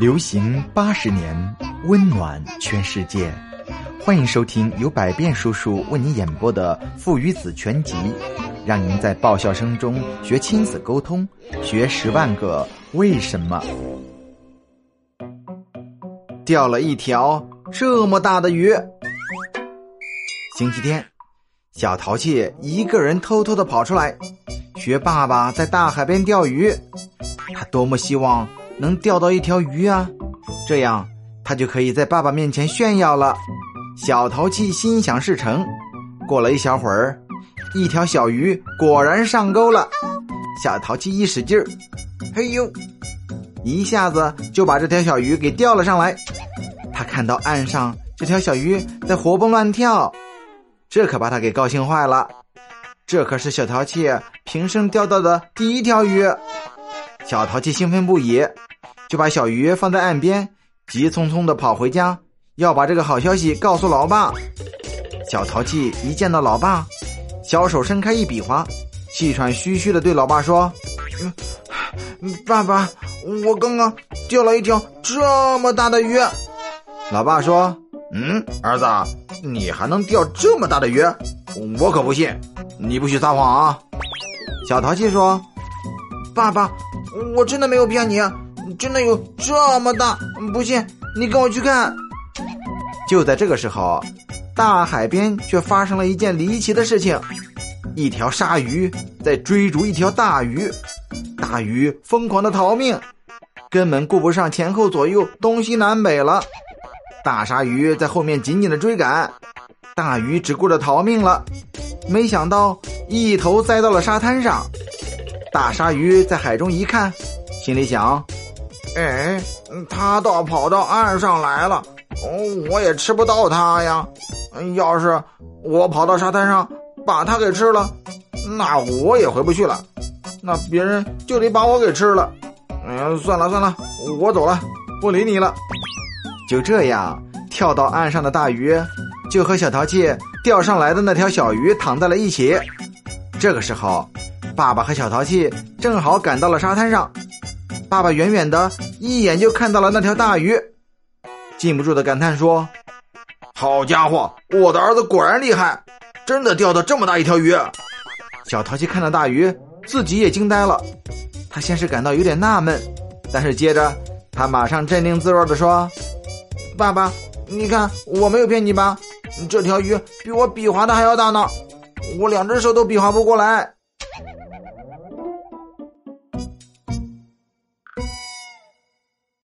流行八十年，温暖全世界。欢迎收听由百变叔叔为你演播的《父与子全集》，让您在爆笑声中学亲子沟通，学十万个为什么。钓了一条这么大的鱼。星期天，小淘气一个人偷偷的跑出来，学爸爸在大海边钓鱼。他多么希望能钓到一条鱼啊！这样他就可以在爸爸面前炫耀了。小淘气心想事成，过了一小会儿，一条小鱼果然上钩了。小淘气一使劲儿，嘿呦，一下子就把这条小鱼给钓了上来。他看到岸上这条小鱼在活蹦乱跳，这可把他给高兴坏了。这可是小淘气平生钓到的第一条鱼。小淘气兴奋不已，就把小鱼放在岸边，急匆匆的跑回家。要把这个好消息告诉老爸。小淘气一见到老爸，小手伸开一比划，气喘吁吁的对老爸说：“，爸爸，我刚刚钓了一条这么大的鱼。”老爸说：“嗯，儿子，你还能钓这么大的鱼？我可不信，你不许撒谎啊！”小淘气说：“爸爸，我真的没有骗你，真的有这么大，不信你跟我去看。”就在这个时候，大海边却发生了一件离奇的事情：一条鲨鱼在追逐一条大鱼，大鱼疯狂的逃命，根本顾不上前后左右、东西南北了。大鲨鱼在后面紧紧的追赶，大鱼只顾着逃命了，没想到一头栽到了沙滩上。大鲨鱼在海中一看，心里想：“哎，它倒跑到岸上来了。”哦，我也吃不到它呀！要是我跑到沙滩上把它给吃了，那我也回不去了，那别人就得把我给吃了。哎，算了算了，我走了，不理你了。就这样，跳到岸上的大鱼就和小淘气钓上来的那条小鱼躺在了一起。这个时候，爸爸和小淘气正好赶到了沙滩上。爸爸远远的一眼就看到了那条大鱼。禁不住的感叹说：“好家伙，我的儿子果然厉害，真的钓到这么大一条鱼。”小淘气看到大鱼，自己也惊呆了。他先是感到有点纳闷，但是接着他马上镇定自若的说：“爸爸，你看我没有骗你吧？这条鱼比我比划的还要大呢，我两只手都比划不过来。”